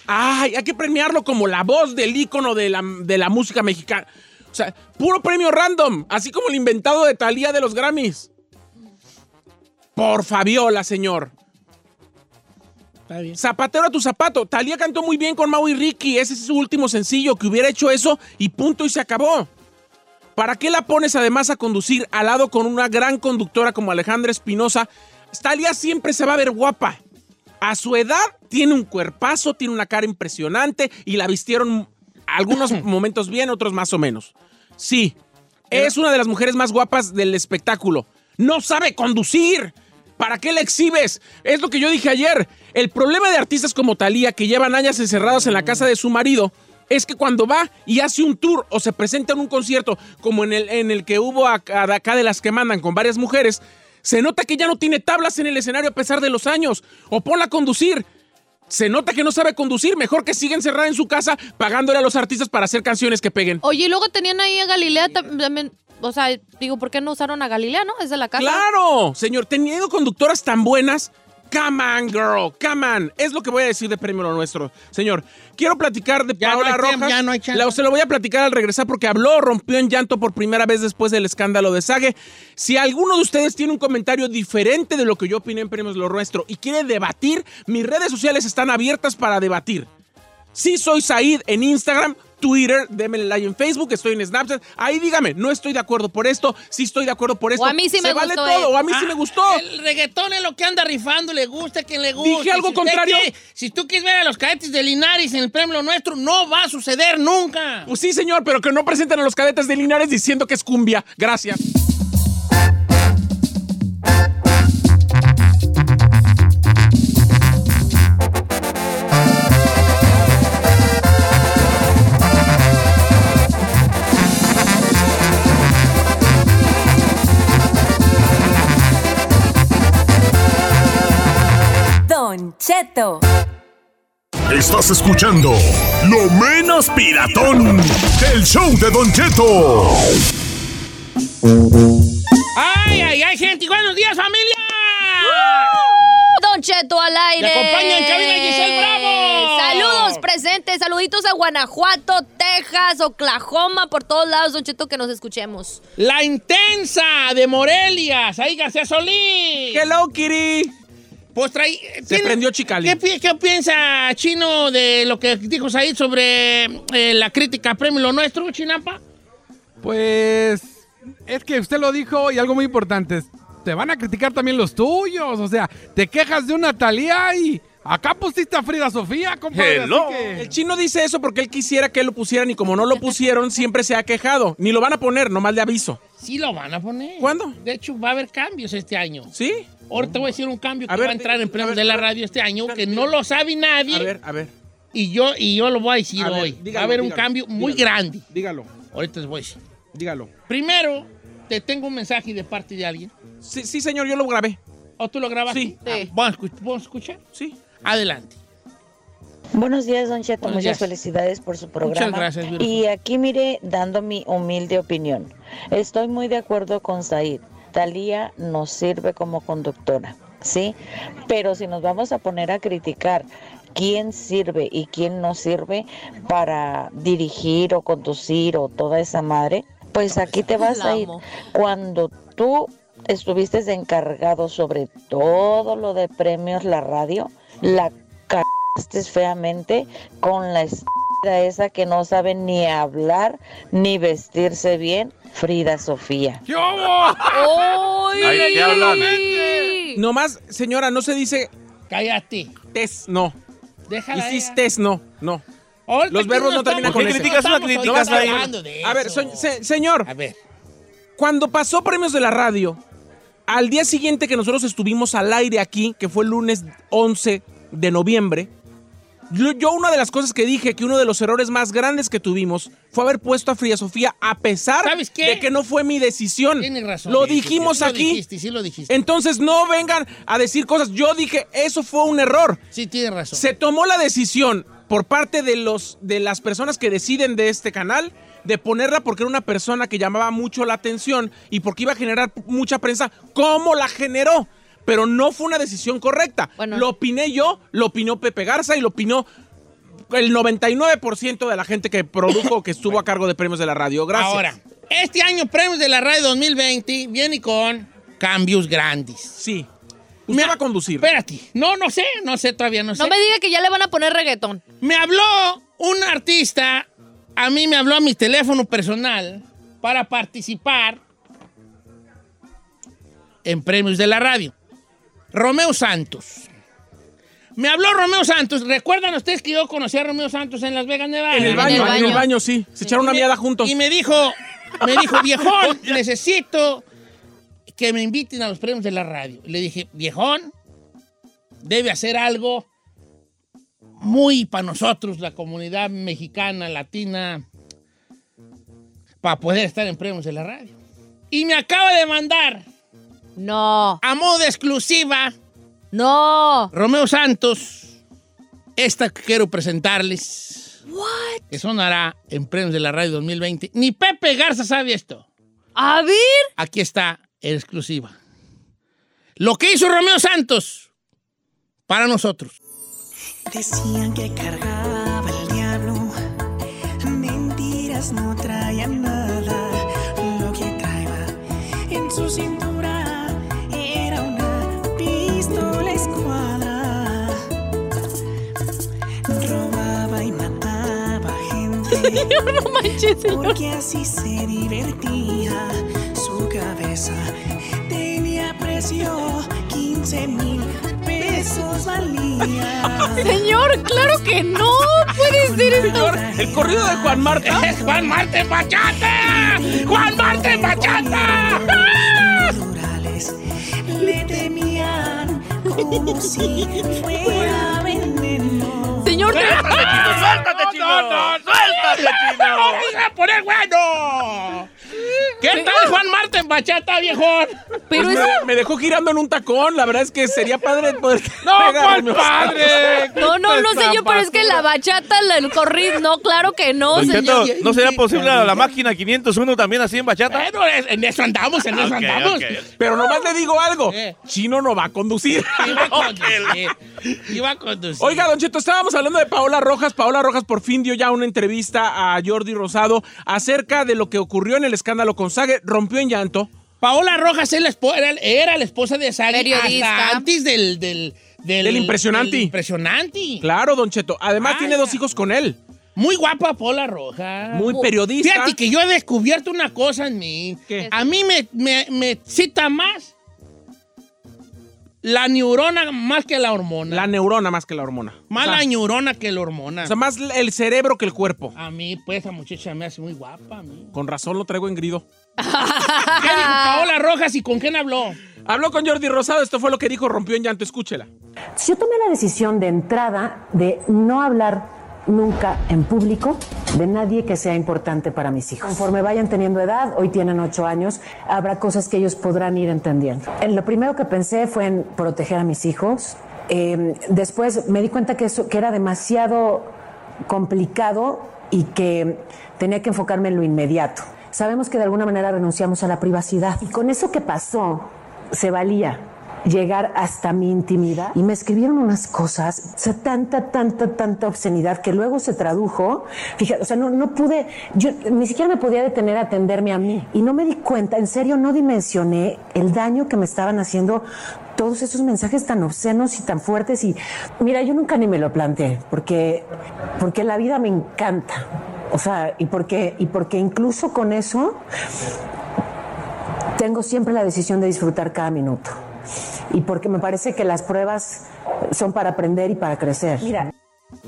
ay, hay que premiarlo como la voz del ícono de la, de la música mexicana. O sea, puro premio random, así como el inventado de Talía de los Grammys. Por Fabiola, señor. Está bien. Zapatero a tu zapato. Talía cantó muy bien con Mau y Ricky. Ese es su último sencillo. Que hubiera hecho eso y punto y se acabó. ¿Para qué la pones además a conducir al lado con una gran conductora como Alejandra Espinosa? Talía siempre se va a ver guapa. A su edad tiene un cuerpazo, tiene una cara impresionante y la vistieron algunos momentos bien, otros más o menos. Sí, es una de las mujeres más guapas del espectáculo. No sabe conducir. ¿Para qué la exhibes? Es lo que yo dije ayer. El problema de artistas como Talía, que llevan años encerrados en la casa de su marido, es que cuando va y hace un tour o se presenta en un concierto, como en el, en el que hubo acá, acá de las que mandan con varias mujeres, se nota que ya no tiene tablas en el escenario a pesar de los años. O ponla a conducir. Se nota que no sabe conducir. Mejor que siga encerrada en su casa pagándole a los artistas para hacer canciones que peguen. Oye, y luego tenían ahí a Galilea tam- también. O sea, digo, ¿por qué no usaron a Galilea, no? Es de la casa. ¡Claro! Señor, teniendo conductoras tan buenas. Come on, girl, come on. Es lo que voy a decir de premio lo nuestro. Señor, quiero platicar de Ya no Paola tiempo, Rojas. ya no hay. La- se lo voy a platicar al regresar porque habló, rompió en llanto por primera vez después del escándalo de Sage. Si alguno de ustedes tiene un comentario diferente de lo que yo opiné en Premios Lo Nuestro y quiere debatir, mis redes sociales están abiertas para debatir. Sí soy Said en Instagram, Twitter, démele like en Facebook, estoy en Snapchat. Ahí dígame, no estoy de acuerdo por esto, sí estoy de acuerdo por esto. a mí sí Se me vale gustó, todo, o a mí sí me gustó. El reggaetón es lo que anda rifando, le gusta quien le gusta. Dije algo Si contrario. quiere- si tú quieres ver a los cadetes de Linares en el premio nuestro, no va a suceder nunca. Pues sí, señor, pero que no presenten a los cadetes de Linares diciendo que es cumbia. Gracias. Estás escuchando lo menos piratón del show de Don Cheto. ¡Ay, ay, ay, gente! ¡Buenos días, familia! Don Cheto al aire. Me acompaña en cabina Giselle Bravo. Saludos presentes, saluditos a Guanajuato, Texas, Oklahoma, por todos lados, Don Cheto, que nos escuchemos. La intensa de Morelia, Saí García Solís. Hello, Kitty. Pues traí. Se prendió Chicali. ¿Qué, qué piensa Chino de lo que dijo Said sobre eh, la crítica a Premio Lo Nuestro, Chinampa? Pues es que usted lo dijo y algo muy importante. Te van a criticar también los tuyos. O sea, te quejas de una Talía y acá pusiste a Frida Sofía, compadre. así que- El chino dice eso porque él quisiera que lo pusieran y como no lo pusieron, siempre se ha quejado. Ni lo van a poner, nomás le aviso. Sí lo van a poner. ¿Cuándo? De hecho, va a haber cambios este año. ¿Sí? Ahorita voy a decir un cambio que ver, va a entrar en premios ver, de la radio este año, que no lo sabe nadie. A ver, a ver. Y yo, y yo lo voy a decir A ver, hoy. dígalo, va a haber un dígalo, cambio muy dígalo. grande. Dígalo, Ahorita les voy a decir. dígalo. Primero, te tengo un mensaje de parte de alguien. Sí, sí, señor, yo lo grabé. ¿O tú lo grabaste? Sí. Ah, Sí. ¿Vamos a escu- ¿Vamos a escuchar? Sí. Adelante. Buenos días, Don Cheto. Buenos Muchas días. felicidades por su programa. gracias, beautiful. Y aquí, mire, dando mi humilde opinión. Estoy muy de acuerdo con Said. Talía nos sirve como conductora, ¿sí? Pero si nos vamos a poner a criticar quién sirve y quién no sirve para dirigir o conducir o toda esa madre, pues aquí te vas a ir. Cuando tú estuviste encargado sobre todo lo de premios, la radio, la cagaste feamente con la esa que no sabe ni hablar ni vestirse bien, Frida Sofía. ¿Qué hubo? ¡Ay! Ay, ¿qué hablan? Nomás, señora, no se dice Cállate. tes, no. Déjala. Hiciste, no, no. Ahorita Los verbos no terminan con ¿Por qué ese. criticas una hablando de A ver, eso. so- se- señor, A ver. cuando pasó premios de la radio, al día siguiente que nosotros estuvimos al aire aquí, que fue el lunes 11 de noviembre, yo, yo una de las cosas que dije, que uno de los errores más grandes que tuvimos fue haber puesto a Frida Sofía, a pesar de que no fue mi decisión. Tienes razón. Lo dijimos sí, aquí. Lo dijiste, sí lo dijiste. Entonces no vengan a decir cosas. Yo dije, eso fue un error. Sí, tienes razón. Se tomó la decisión por parte de, los, de las personas que deciden de este canal de ponerla porque era una persona que llamaba mucho la atención y porque iba a generar mucha prensa. ¿Cómo la generó? Pero no fue una decisión correcta. Bueno. Lo opiné yo, lo opinó Pepe Garza y lo opinó el 99% de la gente que produjo, que estuvo a cargo de premios de la radio. Gracias. Ahora, este año Premios de la Radio 2020 viene con cambios grandes. Sí. Usted va a conducir. Espérate. No, no sé, no sé, todavía no sé. No me diga que ya le van a poner reggaetón. Me habló un artista, a mí me habló a mi teléfono personal para participar en premios de la radio. Romeo Santos. Me habló Romeo Santos. ¿Recuerdan ustedes que yo conocí a Romeo Santos en Las Vegas, Nevada? En el baño, en el baño, sí. Se echaron una miada juntos. Y me dijo, me dijo, viejón, necesito que me inviten a los premios de la radio. Le dije, viejón, debe hacer algo muy para nosotros, la comunidad mexicana, latina, para poder estar en premios de la radio. Y me acaba de mandar. No. A modo exclusiva. No. Romeo Santos. Esta que quiero presentarles. What? Que sonará en premios de la radio 2020. Ni Pepe Garza sabe esto. A ver. Aquí está en exclusiva. Lo que hizo Romeo Santos para nosotros. Decían que cargaba el diablo. Mentiras no traían Señor, no manches, señor. Porque así se divertía. Su cabeza tenía precio 15 mil pesos valía. Señor, claro que no puede ser esto. Señor, el corrido de Juan Marta. ¡Es Juan Marta en bachata! ¡Juan Marta! Naturales le temían como si fuera veneno. Señor, ¡Suéltate, chino! ¡Suéltate, chino! ¡No, no, suéltate, chino! ¡No, se va a poner bueno! ¿Qué tal Juan Marta en bachata, viejón? Pues me, me dejó girando en un tacón. La verdad es que sería padre poder. ¡No, cuál padre! No, no, no, señor, pero es que la bachata, la- el corrido, no, claro que no, Don señor. Cheto, ¿no sería posible a la máquina 501 también así en bachata? Bueno, en eso andamos, en eso Ok, andamos. ok. Pero nomás le digo algo. ¿Qué? Chino no va a conducir. Iba a conducir. Iba a conducir. Oiga, Don Cheto, estábamos hablando de Paola Rojas. Paola Rojas por fin dio ya una entrevista a Jordi Rosado acerca de lo que ocurrió en el escándalo con Sage. Rompió en llanto. Paola Rojas es la espo- era, era la esposa de Sagi Periodista. hasta antes del... Del, Del impresionante. del impresionante. Claro, Don Cheto. Además, Vaya. tiene dos hijos con él. Muy guapa Paola Rojas. Muy periodista. Fíjate que yo he descubierto una cosa en mí. ¿Qué? A mí me, me, me cita más la neurona más que la hormona. La neurona más que la hormona. más O sea, la neurona que la hormona. O sea, más el cerebro que el cuerpo. a mí, pues, esa muchacha me hace muy guapa. A mí. Con razón lo traigo en grido. ¿Qué dijo Paola Rojas y con quién habló? Habló con Jordi Rosado. Esto fue lo que dijo. Rompió en llanto. Escúchela. Yo tomé la decisión de entrada de no hablar nunca en público de nadie que sea importante para mis hijos. Conforme vayan teniendo edad, hoy tienen ocho años, habrá cosas que ellos podrán ir entendiendo. En lo primero que pensé fue en proteger a mis hijos. Eh, después me di cuenta que, eso, que era demasiado complicado y que tenía que enfocarme en lo inmediato. Sabemos que de alguna manera renunciamos a la privacidad. Y con eso que pasó se valía llegar hasta mi intimidad y me escribieron unas cosas, o sea, tanta, tanta, tanta obscenidad que luego se tradujo. Fíjate, o sea, no, no pude, yo ni siquiera me podía detener a atenderme a mí y no me di cuenta, en serio, no dimensioné el daño que me estaban haciendo todos esos mensajes tan obscenos y tan fuertes y mira, yo nunca ni me lo planteé porque, porque la vida me encanta. O sea, y porque, y porque incluso con eso tengo siempre la decisión de disfrutar cada minuto. Y porque me parece que las pruebas son para aprender y para crecer. Mira,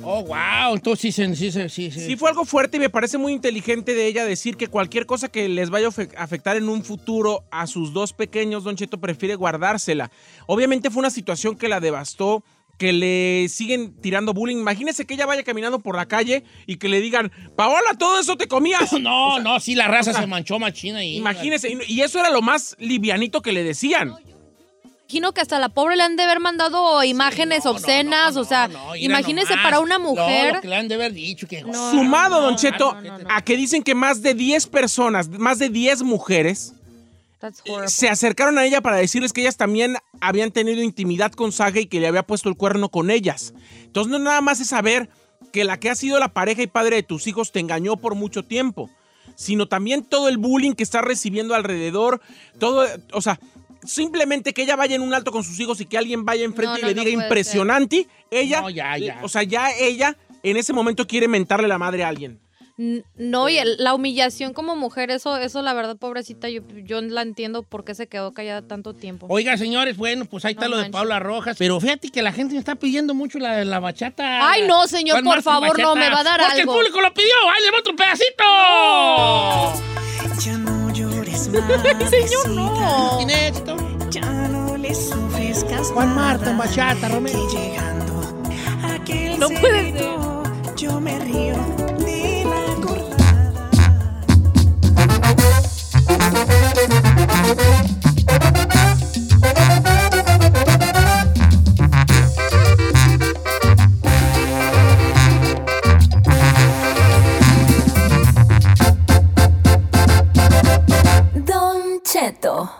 Oh, wow. Entonces sí, sí, sí, sí, sí. Sí, fue algo fuerte y me parece muy inteligente de ella decir que cualquier cosa que les vaya a afe- afectar en un futuro a sus dos pequeños, Don Cheto prefiere guardársela. Obviamente fue una situación que la devastó, que le siguen tirando bullying. Imagínese que ella vaya caminando por la calle y que le digan, Paola, todo eso te comías. No, no, sí, la raza o sea, se manchó machina ahí. Imagínese, y y eso era lo más livianito que le decían. Imagino que hasta la pobre le han de haber mandado imágenes obscenas, o sea, imagínese nomás, para una mujer. Lo, que le han de haber dicho que... Sumado, Don Cheto, a que dicen que más de 10 personas, más de 10 mujeres horrible. se acercaron a ella para decirles que ellas también habían tenido intimidad con Saga y que le había puesto el cuerno con ellas. Entonces no nada más es saber que la que ha sido la pareja y padre de tus hijos te engañó por mucho tiempo, sino también todo el bullying que está recibiendo alrededor, todo, o sea, simplemente que ella vaya en un alto con sus hijos y que alguien vaya enfrente No, y le no diga impresionante, ella, No, ya, ya. o sea, ya ella en ese momento quiere mentarle la madre a alguien. No, y el- la humillación como mujer, eso, eso la verdad, pobrecita, yo, yo la entiendo por qué se quedó callada tanto tiempo. Oiga, señores, bueno, pues ahí está No lo de. Paula Rojas. Pero fíjate que la gente me está pidiendo mucho la, la bachata. Ay, no, señor, ¿Cuál por favor, no, me va a dar Porque algo. el público lo pidió. ¡Ahí le va otro pedacito! Ya no Señor, no. ¿Quién es esto? Ya no le ofrezcas Juan Marta en nada, bachata, Romeo. que llegando aquel No puede secreto, Yo me río de la acordada. Cheto.